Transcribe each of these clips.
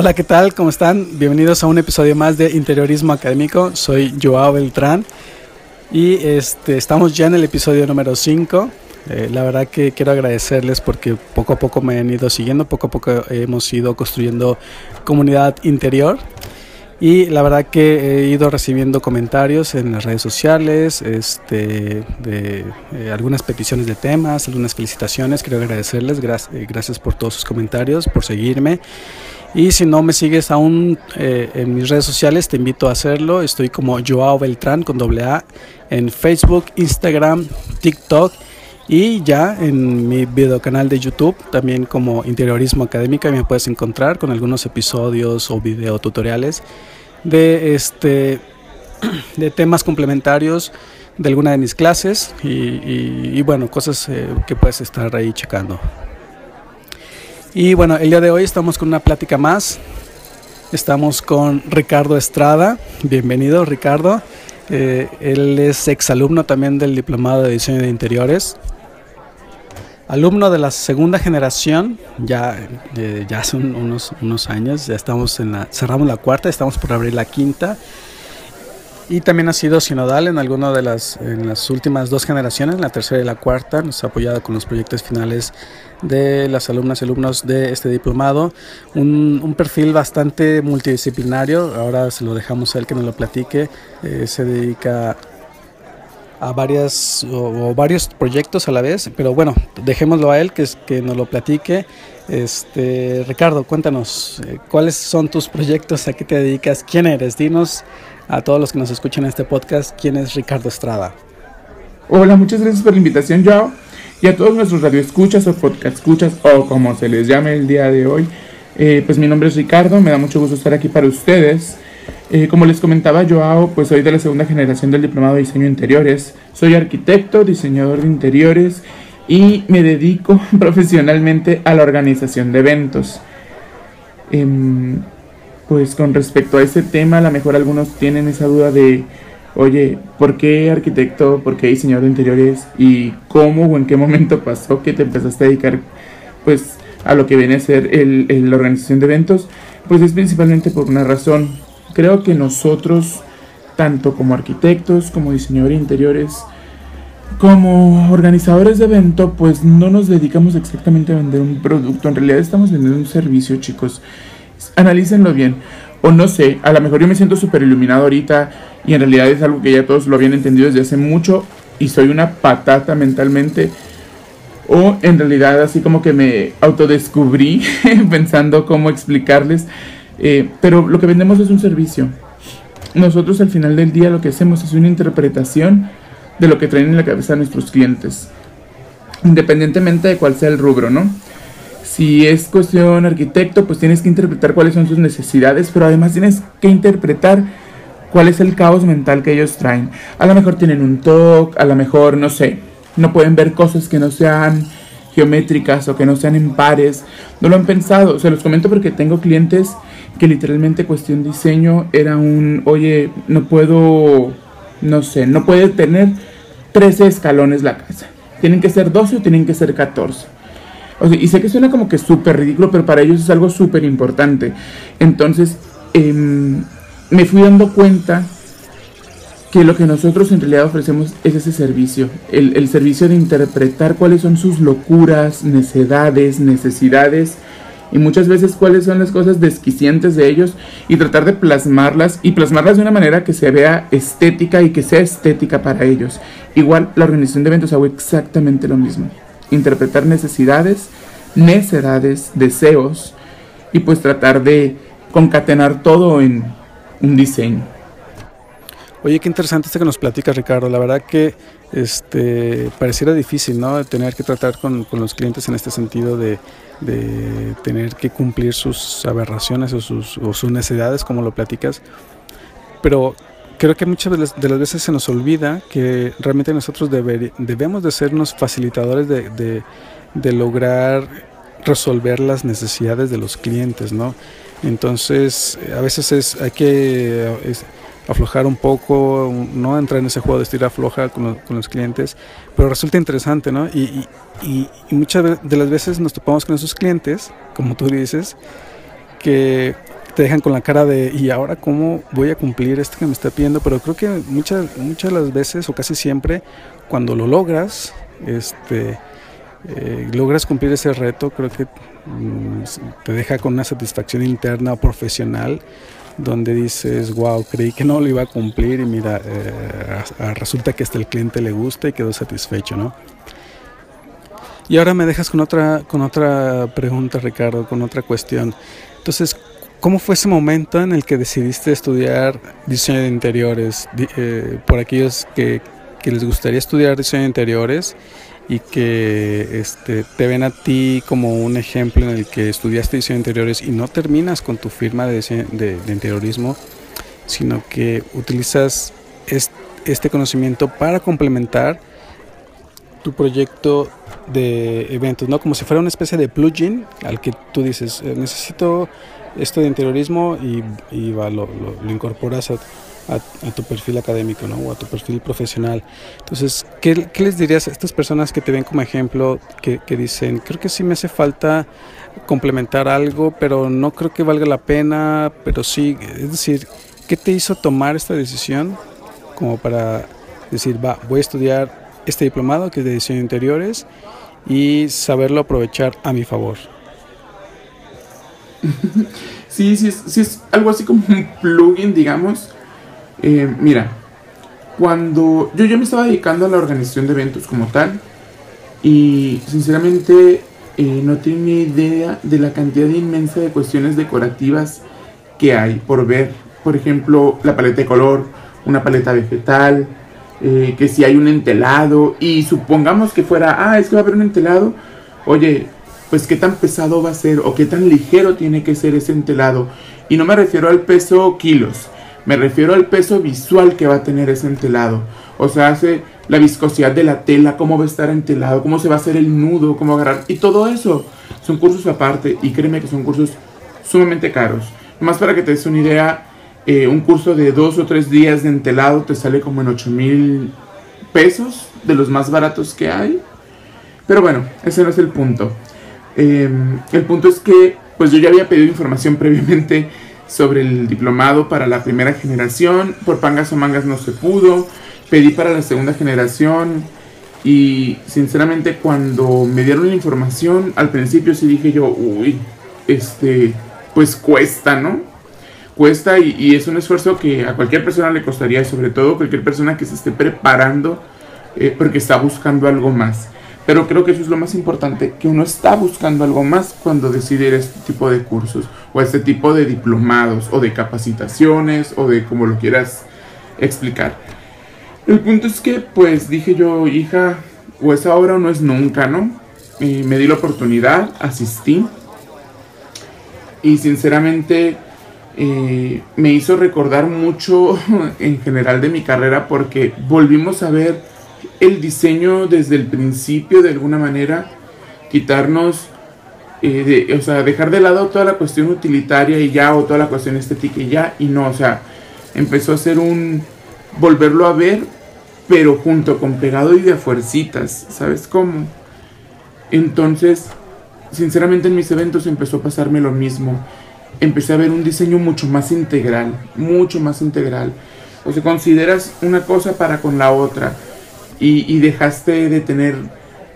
Hola, ¿qué tal? ¿Cómo están? Bienvenidos a un episodio más de Interiorismo Académico. Soy Joao Beltrán y este, estamos ya en el episodio número 5. Eh, la verdad que quiero agradecerles porque poco a poco me han ido siguiendo, poco a poco hemos ido construyendo comunidad interior. Y la verdad que he ido recibiendo comentarios en las redes sociales, este, de eh, algunas peticiones de temas, algunas felicitaciones. Quiero agradecerles, eh, gracias por todos sus comentarios, por seguirme. Y si no me sigues aún eh, en mis redes sociales, te invito a hacerlo. Estoy como Joao Beltrán con doble A en Facebook, Instagram, TikTok y ya en mi video canal de YouTube, también como Interiorismo Académica, me puedes encontrar con algunos episodios o video tutoriales de, este, de temas complementarios de alguna de mis clases y, bueno, cosas eh, que puedes estar ahí checando. Y bueno, el día de hoy estamos con una plática más. Estamos con Ricardo Estrada. Bienvenido, Ricardo. Eh, él es exalumno también del Diplomado de Diseño de Interiores alumno de la segunda generación, ya, eh, ya hace unos, unos años, ya estamos en la, cerramos la cuarta, estamos por abrir la quinta. Y también ha sido sinodal en alguna de las, en las últimas dos generaciones, la tercera y la cuarta. Nos ha apoyado con los proyectos finales de las alumnas y alumnos de este diplomado. Un, un perfil bastante multidisciplinario. Ahora se lo dejamos a él que nos lo platique. Eh, se dedica a varias o, varios proyectos a la vez, pero bueno, dejémoslo a él que, que nos lo platique. Este, Ricardo, cuéntanos, eh, ¿cuáles son tus proyectos? ¿A qué te dedicas? ¿Quién eres? Dinos a todos los que nos escuchan en este podcast, ¿quién es Ricardo Estrada? Hola, muchas gracias por la invitación, Joao. Y a todos nuestros radioescuchas o podcast escuchas o como se les llame el día de hoy. Eh, pues mi nombre es Ricardo, me da mucho gusto estar aquí para ustedes. Eh, como les comentaba Joao, pues soy de la segunda generación del Diplomado de Diseño Interiores. Soy arquitecto, diseñador de interiores y me dedico profesionalmente a la organización de eventos. Em, pues con respecto a ese tema, a lo mejor algunos tienen esa duda de, oye, ¿por qué arquitecto? ¿Por qué diseñador de interiores? ¿Y cómo o en qué momento pasó que te empezaste a dedicar pues a lo que viene a ser la organización de eventos? Pues es principalmente por una razón Creo que nosotros, tanto como arquitectos, como diseñadores interiores, como organizadores de evento, pues no nos dedicamos exactamente a vender un producto. En realidad estamos vendiendo un servicio, chicos. Analícenlo bien. O no sé, a lo mejor yo me siento súper iluminado ahorita y en realidad es algo que ya todos lo habían entendido desde hace mucho y soy una patata mentalmente. O en realidad así como que me autodescubrí pensando cómo explicarles eh, pero lo que vendemos es un servicio. Nosotros al final del día lo que hacemos es una interpretación de lo que traen en la cabeza nuestros clientes. Independientemente de cuál sea el rubro, ¿no? Si es cuestión arquitecto, pues tienes que interpretar cuáles son sus necesidades, pero además tienes que interpretar cuál es el caos mental que ellos traen. A lo mejor tienen un TOC, a lo mejor, no sé, no pueden ver cosas que no sean geométricas o que no sean en pares. No lo han pensado. Se los comento porque tengo clientes que literalmente cuestión diseño era un, oye, no puedo, no sé, no puede tener 13 escalones la casa. Tienen que ser 12 o tienen que ser 14. Y sé que suena como que súper ridículo, pero para ellos es algo súper importante. Entonces, em, me fui dando cuenta que lo que nosotros en realidad ofrecemos es ese servicio, el, el servicio de interpretar cuáles son sus locuras, necedades, necesidades y muchas veces cuáles son las cosas desquiciantes de ellos y tratar de plasmarlas y plasmarlas de una manera que se vea estética y que sea estética para ellos. Igual la organización de eventos hago exactamente lo mismo. Interpretar necesidades, necedades, deseos y pues tratar de concatenar todo en un diseño. Oye, qué interesante esto que nos platica Ricardo. La verdad que este pareciera difícil, ¿no? Tener que tratar con, con los clientes en este sentido de, de, tener que cumplir sus aberraciones o sus, o sus necesidades, como lo platicas. Pero creo que muchas de las, veces se nos olvida que realmente nosotros debemos de ser unos facilitadores de, lograr resolver las necesidades de los clientes, ¿no? Entonces, a veces es, hay que aflojar un poco, no entrar en ese juego de estira floja con, con, los clientes, pero resulta interesante, ¿no? Y, y, y, muchas de las veces nos topamos con esos clientes, como tú dices, que te dejan con la cara de, ¿y ahora cómo voy a cumplir esto que me está pidiendo? Pero creo que muchas, muchas las veces, o casi siempre, cuando lo logras, este, eh, logras cumplir ese reto, creo que mm, te deja con una satisfacción interna o profesional donde dices, wow, creí que no lo iba a cumplir y mira, eh, resulta que hasta el cliente le gusta y quedó satisfecho, ¿no? Y ahora me dejas con otra, con otra pregunta, Ricardo, con otra cuestión. Entonces, ¿cómo fue ese momento en el que decidiste estudiar diseño de interiores? Eh, por aquellos que, que les gustaría estudiar diseño de interiores y que este, te ven a ti como un ejemplo en el que estudiaste diseño de interiores y no terminas con tu firma de, de, interiorismo, sino que utilizas este conocimiento para complementar tu proyecto de eventos, ¿no? Como si fuera una especie de plugin al que tú dices, eh, necesito esto de interiorismo y, y va, lo, lo, incorporas a, a, tu perfil académico ¿no? o a tu perfil profesional. Entonces, ¿qué, ¿qué, les dirías a estas personas que te ven como ejemplo, que, que, dicen, creo que sí me hace falta complementar algo, pero no creo que valga la pena, pero sí, es decir, ¿qué te hizo tomar esta decisión como para decir, va, voy a estudiar este diplomado que es de diseño de interiores y saberlo aprovechar a mi favor? Sí, sí es, sí es algo así como un plugin, digamos, eh, mira, cuando yo ya me estaba dedicando a la organización de eventos como tal, y sinceramente eh, no tenía idea de la cantidad inmensa de cuestiones decorativas que hay por ver. Por ejemplo, la paleta de color, una paleta vegetal, eh, que si hay un entelado, y supongamos que fuera, ah, es que va a haber un entelado, oye, pues qué tan pesado va a ser o qué tan ligero tiene que ser ese entelado. Y no me refiero al peso kilos, me refiero al peso visual que va a tener ese entelado. O sea, hace la viscosidad de la tela, cómo va a estar entelado, cómo se va a hacer el nudo, cómo agarrar. Y todo eso son cursos aparte y créeme que son cursos sumamente caros. Más para que te des una idea, eh, un curso de dos o tres días de entelado te sale como en 8 mil pesos, de los más baratos que hay. Pero bueno, ese no es el punto. Em, el punto es que, pues yo ya había pedido información previamente sobre el diplomado para la primera generación. Por pangas o mangas no se pudo. Pedí para la segunda generación. Y sinceramente cuando me dieron la información, al principio sí dije yo, uy, este, pues cuesta, ¿no? Cuesta y, es un esfuerzo que a cualquier persona le costaría, sobre todo cualquier persona que se esté preparando eh, porque está buscando algo más. Pero creo que eso es lo más importante, que uno está buscando algo más cuando decide ir a este tipo de cursos o a este tipo de diplomados o de capacitaciones o de como lo quieras explicar. El punto es que pues dije yo, hija, o es ahora o no es nunca, ¿no? Me di la oportunidad, asistí y sinceramente eh, me hizo recordar mucho en general de mi carrera porque volvimos a ver el diseño desde el principio de alguna manera, quitarnos, eh, o sea, dejar de lado toda la cuestión utilitaria y ya, o toda la cuestión estética y ya, y no, o sea, empezó a ser un, volverlo a ver, pero junto con pegado y de fuercitas, ¿sabes cómo? Entonces, sinceramente en mis eventos empezó a pasarme lo mismo. Empecé a ver un diseño mucho más integral, mucho más integral. O sea, consideras una cosa para con la otra y, dejaste de tener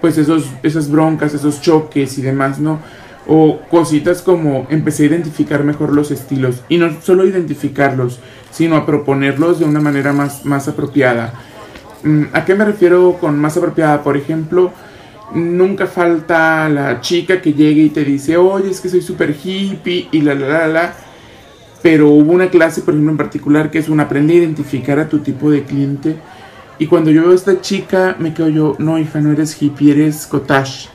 pues esos, esas broncas, esos choques y demás, ¿no? O cositas como empecé a identificar mejor los estilos y no solo identificarlos, sino a proponerlos de una manera más, más apropiada. Mm, ¿A qué me refiero con más apropiada? Por ejemplo, nunca falta la chica que llegue y te dice, oye, es que soy súper hippie y la, la, la, la. Pero hubo una clase, por ejemplo, en particular, que es un aprende a identificar a tu tipo de cliente y cuando yo veo a esta chica, me quedo yo, no, hija, no eres hippie, eres cottage.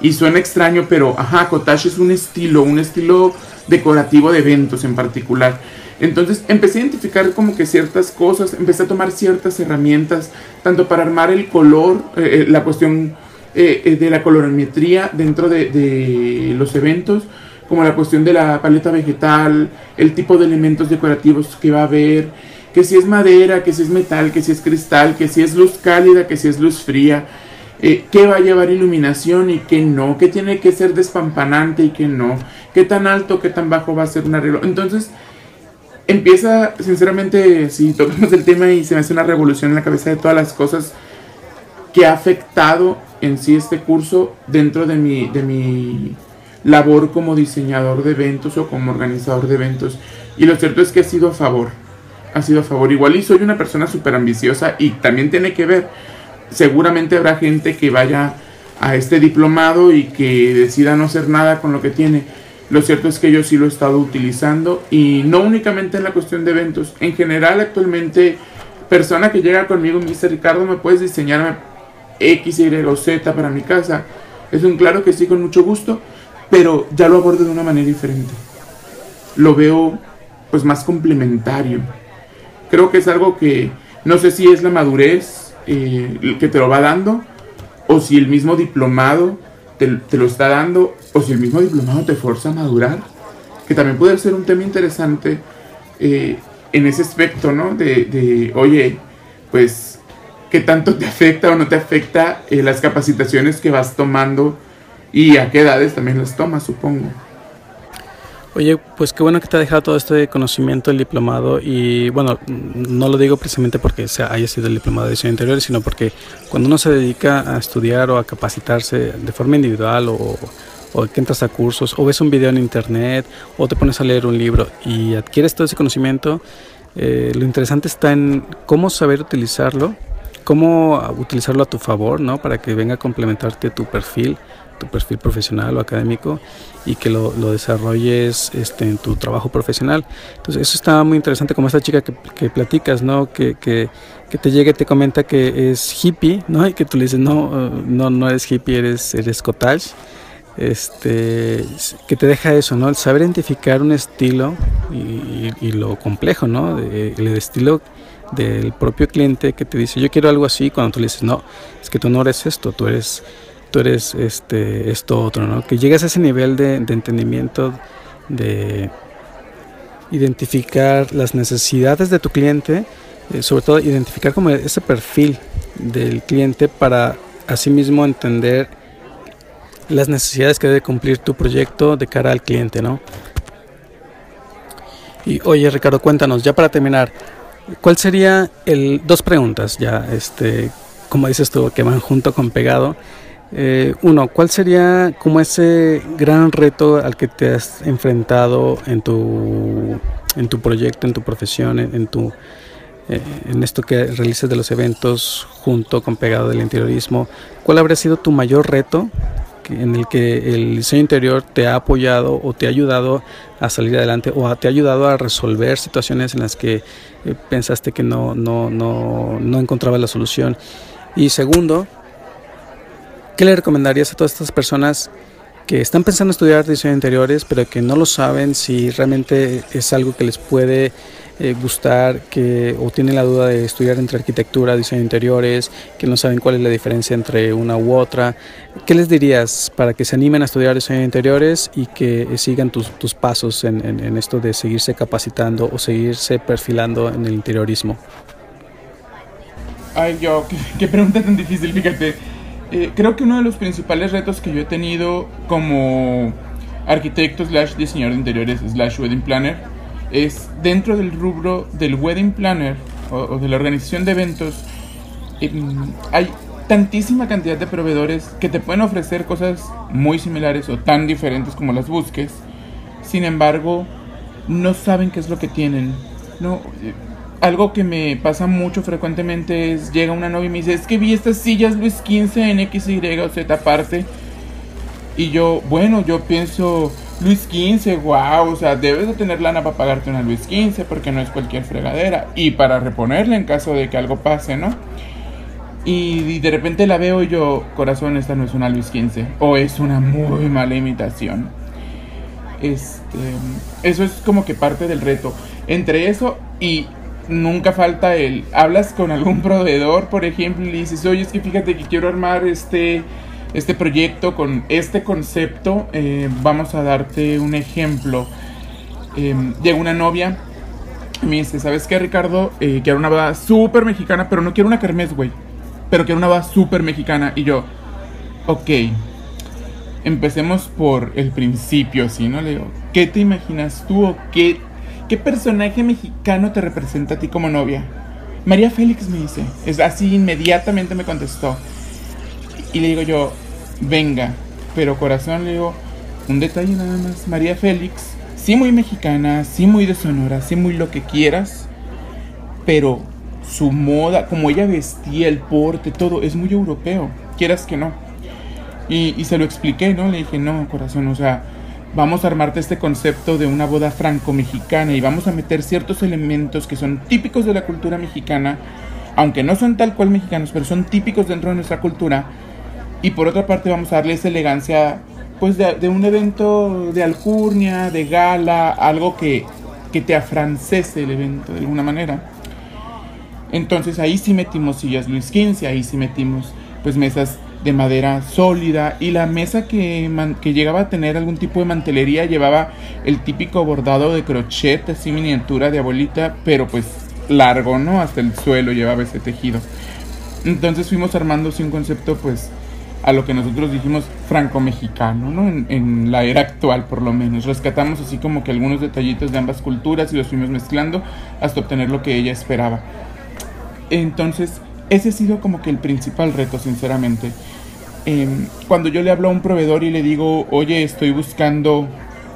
Y suena extraño, pero, ajá, cottage es un estilo, un estilo decorativo de eventos en particular. Entonces empecé a identificar como que ciertas cosas, empecé a tomar ciertas herramientas, tanto para armar el color, eh, eh, la cuestión eh, de la colorimetría dentro de, de, los eventos, como la cuestión de la paleta vegetal, el tipo de elementos decorativos que va a haber, que si es madera, que si es metal, que si es cristal, que si es luz cálida, que si es luz fría. eh, qué va a llevar iluminación y qué no, qué tiene que ser despampanante y qué no, qué tan alto, qué tan bajo va a ser un arreglo. Entonces, empieza, sinceramente, si tocamos el tema y se me hace una revolución en la cabeza de todas las cosas que ha afectado en sí este curso dentro de mi, de mi labor como diseñador de eventos o como organizador de eventos. Y lo cierto es que ha sido a favor. Ha sido a favor. Igual y soy una persona súper ambiciosa y también tiene que ver. Seguramente habrá gente que vaya a este diplomado y que decida no hacer nada con lo que tiene. Lo cierto es que yo sí lo he estado utilizando y no únicamente en la cuestión de eventos. En general actualmente, persona que llega conmigo me Ricardo, ¿me puedes diseñar X, Y o Z para mi casa? Es un claro que sí, con mucho gusto pero ya lo abordo de una manera diferente. Lo veo pues más complementario. Creo que es algo que no sé si es la madurez eh, que te lo va dando o si el mismo diplomado te, lo está dando o si el mismo diplomado te fuerza a madurar, que también puede ser un tema interesante eh, en ese aspecto, ¿no? De, oye, pues, ¿qué tanto te afecta o no te afecta eh, las capacitaciones que vas tomando? y a qué edades también las tomas, supongo. Oye, pues qué bueno que te ha dejado todo este conocimiento el diplomado y bueno, no lo digo precisamente porque haya sido el diplomado de diseño interior, sino porque cuando uno se dedica a estudiar o a capacitarse de forma individual o, o que entras a cursos o ves un video en internet o te pones a leer un libro y adquieres todo ese conocimiento, eh, lo interesante está en cómo saber utilizarlo, cómo utilizarlo a tu favor, ¿no? Para que venga a complementarte tu perfil tu perfil profesional o académico y que lo, desarrolles este, en tu trabajo profesional. Entonces eso está muy interesante como esta chica que, que platicas, ¿no? Que, que, que, te llega y te comenta que es hippie, ¿no? Y que tú le dices, no, uh, no, no eres hippie, eres, eres cottage. Este, que te deja eso, ¿no? El saber identificar un estilo y, y, lo complejo, ¿no? el estilo del propio cliente que te dice, yo quiero algo así, cuando tú le dices, no, es que tú no eres esto, tú eres tú eres este, esto otro, ¿no? Que llegas a ese nivel de, entendimiento, de identificar las necesidades de tu cliente, eh, sobre todo identificar como ese perfil del cliente para asimismo entender las necesidades que debe cumplir tu proyecto de cara al cliente, ¿no? Y oye Ricardo, cuéntanos, ya para terminar, ¿cuál sería el dos preguntas ya, este, como dices tú, que van junto con pegado? Eh, uno, ¿cuál sería como ese gran reto al que te has enfrentado en tu, en tu proyecto, en tu profesión, en, tu, eh, en esto que realizas de los eventos junto con Pegado del Interiorismo? ¿Cuál habría sido tu mayor reto en el que el diseño interior te ha apoyado o te ha ayudado a salir adelante o te ha ayudado a resolver situaciones en las que eh, pensaste que no, no, no, no encontrabas la solución? Y segundo, ¿Qué le recomendarías a todas estas personas que están pensando en estudiar diseño de interiores, pero que no lo saben si realmente es algo que les puede eh, gustar, que o tienen la duda de estudiar entre arquitectura, diseño de interiores, que no saben cuál es la diferencia entre una u otra? ¿Qué les dirías para que se animen a estudiar diseño de interiores y que sigan tus, tus pasos en, en, esto de seguirse capacitando o seguirse perfilando en el interiorismo? Ay, yo, qué, qué pregunta tan difícil, fíjate. Eh, creo que uno de los principales retos que yo he tenido como arquitecto slash diseñador de interiores slash wedding planner es dentro del rubro del wedding planner o, de la organización de eventos em, hay tantísima cantidad de proveedores que te pueden ofrecer cosas muy similares o tan diferentes como las busques sin embargo no saben qué es lo que tienen no algo que me pasa mucho frecuentemente es llega una novia y me dice, es que vi estas sillas Luis XV en X, Y o Z parte. Y yo, bueno, yo pienso, Luis XV, wow, o sea, debes de tener lana para pagarte una Luis XV porque no es cualquier fregadera. Y para reponerla en caso de que algo pase, ¿no? Y, de repente la veo y yo, corazón, esta no es una Luis XV. O es una muy mala imitación. Este, eso es como que parte del reto. Entre eso y nunca falta el, hablas con algún proveedor, por ejemplo, y dices, oye, es que fíjate que quiero armar este, este proyecto con este concepto, eh, vamos a darte un ejemplo. Eh, llega una novia, me dice, ¿sabes qué, Ricardo? Eh, quiero una boda súper mexicana, pero no quiero una kermés, güey. pero que era una boda súper mexicana. Y yo, ok, empecemos por el principio, ¿sí? ¿No? Le digo, ¿qué te imaginas tú o qué, qué personaje mexicano te representa a ti como novia? María Félix me dice, es así inmediatamente me contestó. Y le digo yo, venga, pero corazón, le digo, un detalle nada más, María Félix, sí muy mexicana, sí muy de Sonora, sí muy lo que quieras, pero su moda, como ella vestía, el porte, todo, es muy europeo, quieras que no. Y, se lo expliqué, ¿no? Le dije, no, corazón, o sea, vamos a armarte este concepto de una boda franco-mexicana y vamos a meter ciertos elementos que son típicos de la cultura mexicana, aunque no son tal cual mexicanos, pero son típicos dentro de nuestra cultura. Y por otra parte vamos a darle esa elegancia, pues, de, un evento de alcurnia, de gala, algo que, que te afrancese el evento de alguna manera. Entonces ahí sí metimos sillas Luis XV, ahí sí metimos pues mesas de madera sólida y la mesa que, que, llegaba a tener algún tipo de mantelería llevaba el típico bordado de crochet, así miniatura de abuelita, pero pues largo, ¿no? Hasta el suelo llevaba ese tejido. Entonces fuimos armando así un concepto pues a lo que nosotros dijimos franco-mexicano, ¿no? En, en, la era actual por lo menos. Rescatamos así como que algunos detallitos de ambas culturas y los fuimos mezclando hasta obtener lo que ella esperaba. Entonces, ese ha sido como que el principal reto, sinceramente. Em, cuando yo le hablo a un proveedor y le digo, oye, estoy buscando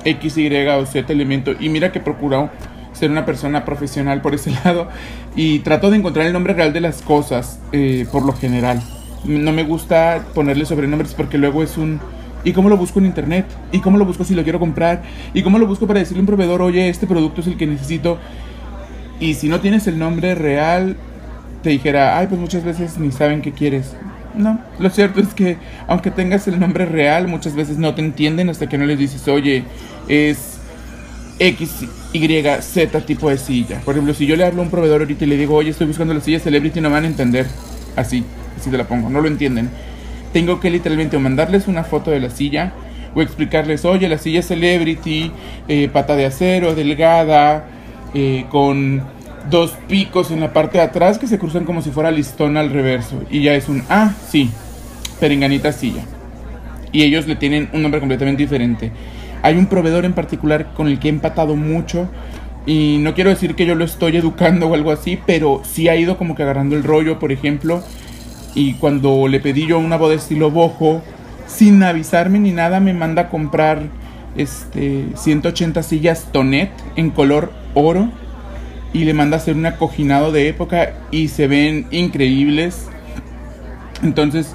X, Y o Z elemento, y mira que procuro ser una persona profesional por ese lado, y trato de encontrar el nombre real de las cosas, eh, por lo general. No me gusta ponerle sobrenombres porque luego es un... ¿Y cómo lo busco en internet? ¿Y cómo lo busco si lo quiero comprar? ¿Y cómo lo busco para decirle a un proveedor, oye, este producto es el que necesito? Y si no tienes el nombre real, te dijera, ay, pues muchas veces ni saben qué quieres. No, lo cierto es que aunque tengas el nombre real, muchas veces no te entienden hasta que no les dices, oye, es X, Y, Z tipo de silla. Por ejemplo, si yo le hablo a un proveedor ahorita y le digo, oye, estoy buscando la silla Celebrity, no van a entender. Así, así te la pongo, no lo entienden. Tengo que literalmente mandarles una foto de la silla o explicarles, oye, la silla Celebrity, eh, pata de acero, delgada, eh, con dos picos en la parte de atrás que se cruzan como si fuera listón al reverso. Y ya es un, ah, sí, perenganita silla. Y ellos le tienen un nombre completamente diferente. Hay un proveedor en particular con el que he empatado mucho. Y no quiero decir que yo lo estoy educando o algo así, pero sí ha ido como que agarrando el rollo, por ejemplo. Y cuando le pedí yo una boda estilo bojo, sin avisarme ni nada, me manda a comprar este 180 sillas Tonet en color oro y le manda a hacer un acoginado de época y se ven increíbles. Entonces,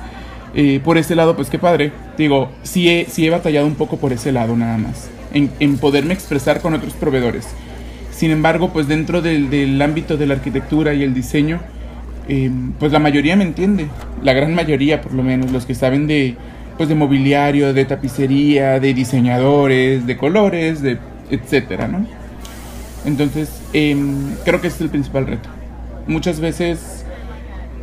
eh, por ese lado, pues qué padre. Digo, sí he, sí he batallado un poco por ese lado nada más, en, poderme expresar con otros proveedores. Sin embargo, pues dentro del, ámbito de la arquitectura y el diseño, em, pues la mayoría me entiende, la gran mayoría por lo menos, los que saben de, pues de mobiliario, de tapicería, de diseñadores, de colores, de etcétera, ¿no? Entonces, em, creo que ese es el principal reto. Muchas veces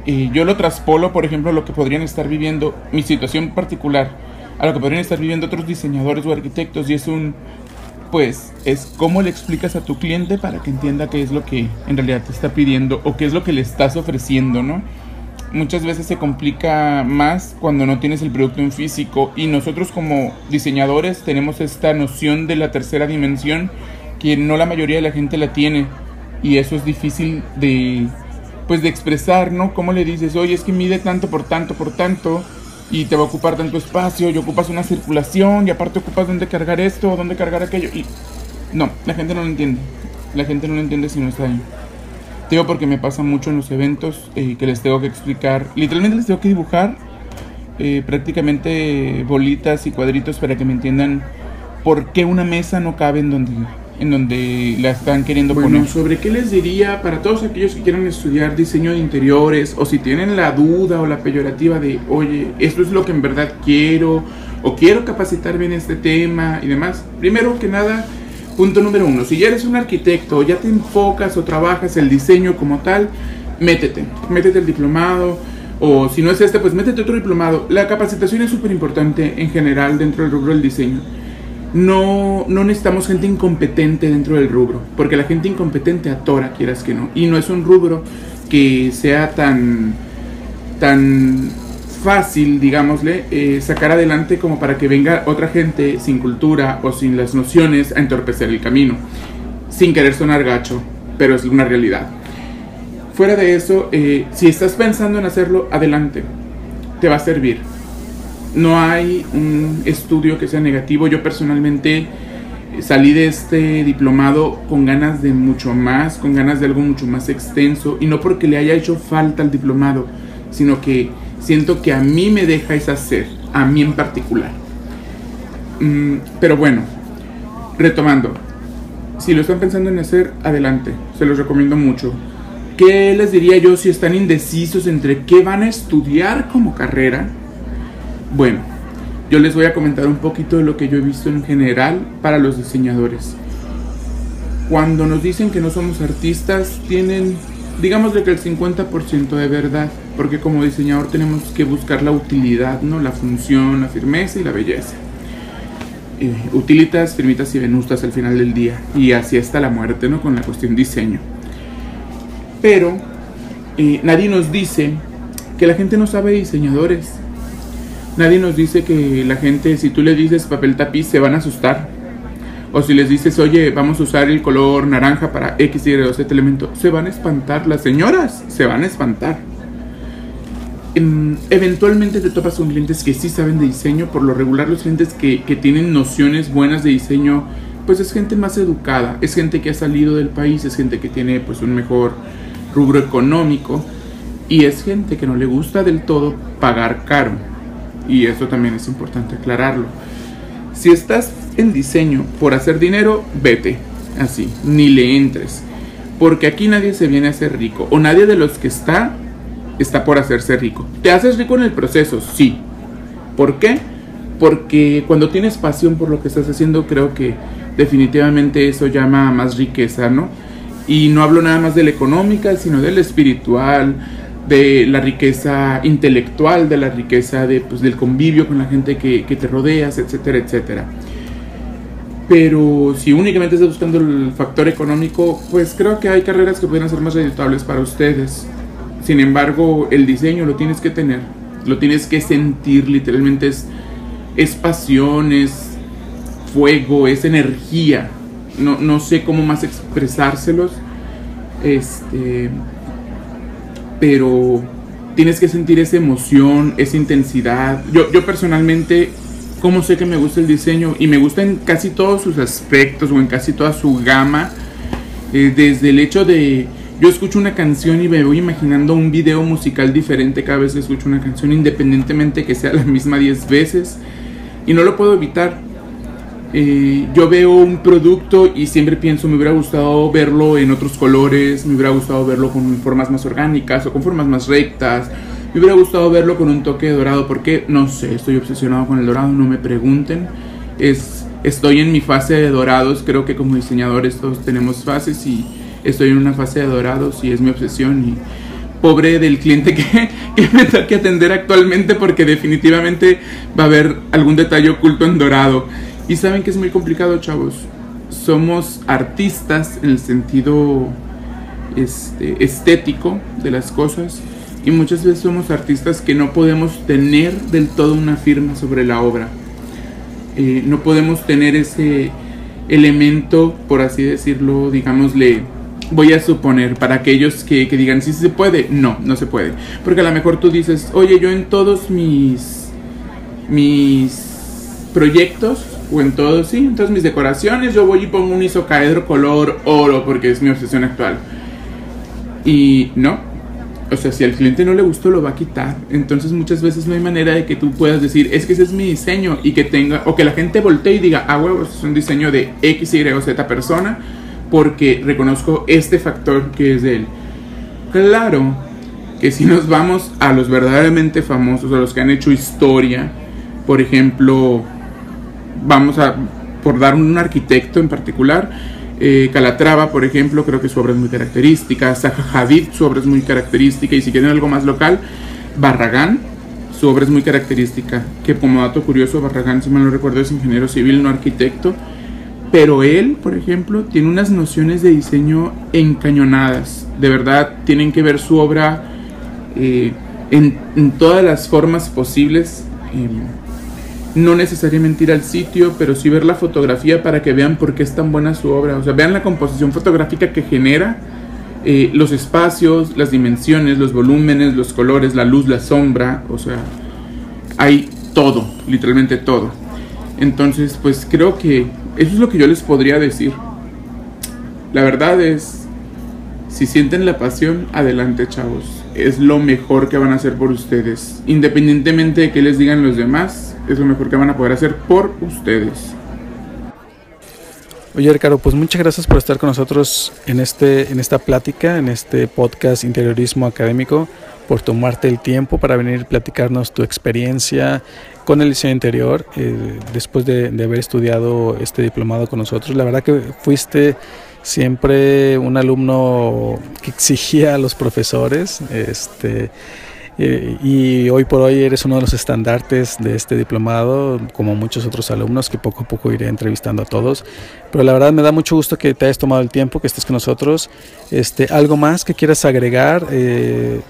eh, yo lo traspolo, por ejemplo, lo que podrían estar viviendo, mi situación particular, a lo que podrían estar viviendo otros diseñadores o arquitectos, y es un, pues, es cómo le explicas a tu cliente para que entienda qué es lo que en realidad te está pidiendo o qué es lo que le estás ofreciendo, ¿no? Muchas veces se complica más cuando no tienes el producto en físico y nosotros como diseñadores tenemos esta noción de la tercera dimensión que no la mayoría de la gente la tiene. Y eso es difícil de pues de expresar, ¿no? ¿Cómo le dices, oye, es que mide tanto por tanto por tanto y te va a ocupar tanto espacio y ocupas una circulación y aparte ocupas dónde cargar esto dónde cargar aquello y no, la gente no lo entiende, la gente no lo entiende si no está ahí. Te digo porque me pasa mucho en los eventos eh, que les tengo que explicar, literalmente les tengo que dibujar eh, prácticamente bolitas y cuadritos para que me entiendan por qué una mesa no cabe en donde en donde la están queriendo bueno, poner. ¿Sobre qué les diría para todos aquellos que quieran estudiar diseño de interiores o si tienen la duda o la peyorativa de, oye, esto es lo que en verdad quiero o quiero capacitarme en este tema y demás? Primero que nada, punto número uno, si ya eres un arquitecto, ya te enfocas o trabajas el diseño como tal, métete, métete el diplomado. O si no es este, pues métete otro diplomado. La capacitación es súper importante en general dentro del rubro del diseño no, no necesitamos gente incompetente dentro del rubro, porque la gente incompetente atora, quieras que no. Y no es un rubro que sea tan tan fácil, digámosle, eh, sacar adelante como para que venga otra gente sin cultura o sin las nociones a entorpecer el camino, sin querer sonar gacho, pero es una realidad. Fuera de eso, eh, si estás pensando en hacerlo, adelante, te va a servir. No hay un estudio que sea negativo. Yo personalmente salí de este diplomado con ganas de mucho más, con ganas de algo mucho más extenso, y no porque le haya hecho falta al diplomado, sino que siento que a mí me deja esa sed, a mí en particular. Mm, pero bueno, retomando, si lo están pensando en hacer, adelante, se los recomiendo mucho. ¿Qué les diría yo si están indecisos entre qué van a estudiar como carrera? Bueno, yo les voy a comentar un poquito de lo que yo he visto en general para los diseñadores. Cuando nos dicen que no somos artistas, tienen, digamos que el 50% de verdad porque como diseñador tenemos que buscar la utilidad, ¿no? La función, la firmeza y la belleza. Eh, utilitas, firmitas y venustas al final del día. Y así está la muerte, ¿no? Con la cuestión diseño. Pero eh, nadie nos dice que la gente no sabe diseñadores. Nadie nos dice que la gente, si tú le dices papel tapiz, se van a asustar. O si les dices, oye, vamos a usar el color naranja para X, Y o Z elemento, se van a espantar. Las señoras se van a espantar eventualmente te topas con clientes que sí saben de diseño, por lo regular los clientes que, que, tienen nociones buenas de diseño, pues es gente más educada, es gente que ha salido del país, es gente que tiene pues un mejor rubro económico y es gente que no le gusta del todo pagar caro. Y eso también es importante aclararlo. Si estás en diseño por hacer dinero, vete, así, ni le entres. Porque aquí nadie se viene a hacer rico, o nadie de los que está está por hacerse rico. ¿Te haces rico en el proceso? Sí. ¿Por qué? Porque cuando tienes pasión por lo que estás haciendo, creo que definitivamente eso llama a más riqueza, ¿no? Y no hablo nada más de la económica, sino de la espiritual, de la riqueza intelectual, de la riqueza de, pues, del convivio con la gente que, que te rodeas, etcétera, etcétera. Pero si únicamente estás buscando el factor económico, pues creo que hay carreras que pueden ser más reditables para ustedes. Sin embargo, el diseño lo tienes que tener, lo tienes que sentir, literalmente es, es pasión, es fuego, es energía. No, no sé cómo más expresárselos. Este, pero tienes que sentir esa emoción, esa intensidad. Yo, yo personalmente, como sé que me gusta el diseño y me gusta en casi todos sus aspectos o en casi toda su gama, eh, desde el hecho de yo escucho una canción y me voy imaginando un video musical diferente cada vez que escucho una canción, independientemente que sea la misma 10 veces. Y no lo puedo evitar. Eh, yo veo un producto y siempre pienso, me hubiera gustado verlo en otros colores, me hubiera gustado verlo con formas más orgánicas o con formas más rectas, me hubiera gustado verlo con un toque dorado, porque no sé, estoy obsesionado con el dorado, no me pregunten. Es, estoy en mi fase de dorados, creo que como diseñadores todos tenemos fases y estoy en una fase de dorados y es mi obsesión y pobre del cliente que, que me que atender actualmente porque definitivamente va a haber algún detalle oculto en dorado. Y saben que es muy complicado, chavos. Somos artistas en el sentido este, estético de las cosas y muchas veces somos artistas que no podemos tener del todo una firma sobre la obra. Eh, no podemos tener ese elemento, por así decirlo, digámosle, voy a suponer, para aquellos que, digan si se puede, no, no se puede. Porque a lo mejor tú dices, oye, yo en todos mis, mis proyectos, o en todos, sí, en todas mis decoraciones, yo voy y pongo un isocaedro color oro, porque es mi obsesión actual. Y no, o sea, si al cliente no le gustó, lo va a quitar. Entonces muchas veces no hay manera de que tú puedas decir, es que ese es mi diseño y que tenga, o que la gente voltee y diga, ah, huevos, es un diseño de X, Y o Z persona porque reconozco este factor que es de él. Claro que si nos vamos a los verdaderamente famosos, a los que han hecho historia, por ejemplo, vamos a, por dar un arquitecto en particular, eh, Calatrava, por ejemplo, creo que su obra es muy característica, Hadid, su obra es muy característica, y si quieren algo más local, Barragán, su obra es muy característica, que como dato curioso, Barragán, si mal no recuerdo, es ingeniero civil, no arquitecto, pero él, por ejemplo, tiene unas nociones de diseño encañonadas. De verdad, tienen que ver su obra. Eh, en, todas las formas posibles. Em, no necesariamente ir al sitio, pero sí ver la fotografía para que vean por qué es tan buena su obra. O sea, vean la composición fotográfica que genera, eh, los espacios, las dimensiones, los volúmenes, los colores, la luz, la sombra. O sea, hay todo, literalmente todo. Entonces, pues creo que eso es lo que yo les podría decir. La verdad es, si sienten la pasión, adelante chavos. Es lo mejor que van a hacer por ustedes. Independientemente de que les digan los demás, es lo mejor que van a poder hacer por ustedes. Oye Ricardo, pues muchas gracias por estar con nosotros en, este, en esta plática, en este podcast Interiorismo Académico, por tomarte el tiempo para venir a platicarnos tu experiencia con el diseño interior, eh, después de, de, haber estudiado este diplomado con nosotros. La verdad que fuiste siempre un alumno que exigía a los profesores, este eh, y hoy por hoy eres uno de los estandartes de este diplomado, como muchos otros alumnos que poco a poco iré entrevistando a todos. Pero la verdad me da mucho gusto que te hayas tomado el tiempo, que estés con nosotros. Este, ¿Algo más que quieras agregar? Eh,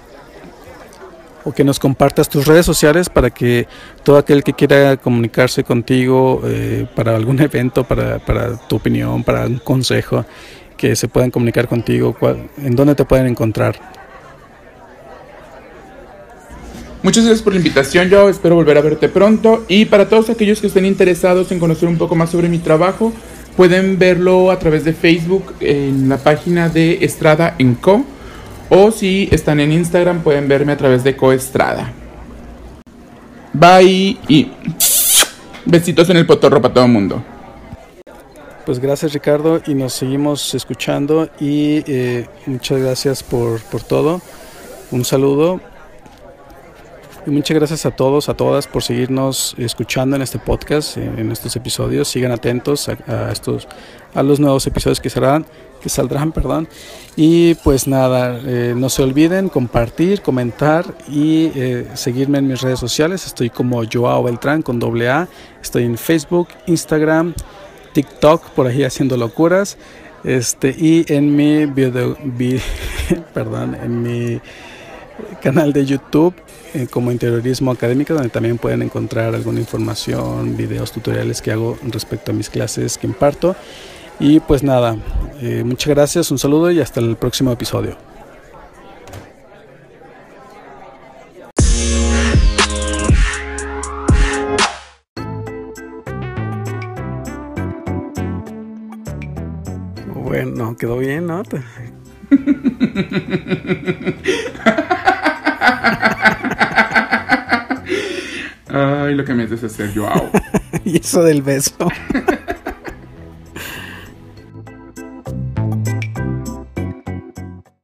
o que nos compartas tus redes sociales para que todo aquel que quiera comunicarse contigo eh, para algún evento, para, para, tu opinión, para un consejo, que se puedan comunicar contigo, ¿en dónde te pueden encontrar? Muchas gracias por la invitación, yo espero volver a verte pronto. Y para todos aquellos que estén interesados en conocer un poco más sobre mi trabajo, pueden verlo a través de Facebook en la página de Estrada en Co. O si están en Instagram, pueden verme a través de Coestrada. Bye y besitos en el potorro para todo el mundo. Pues gracias Ricardo y nos seguimos escuchando y eh, muchas gracias por, por todo. Un saludo y muchas gracias a todos, a todas por seguirnos escuchando en este podcast, en estos episodios. Sigan atentos a, estos, a los nuevos episodios que serán, que saldrán, perdón. Y pues nada, eh, no se olviden compartir, comentar y eh, seguirme en mis redes sociales. Estoy como Joao Beltrán con doble A. Estoy en Facebook, Instagram, TikTok, por ahí haciendo locuras. Este, y en mi video, perdón, en mi canal de YouTube eh, como interiorismo académico, donde también pueden encontrar alguna información, videos, tutoriales que hago respecto a mis clases que imparto. Y pues nada, eh, muchas gracias, un saludo y hasta el próximo episodio. Bueno, quedó bien, ¿no? Ay, lo que me haces hacer, yo y eso del beso.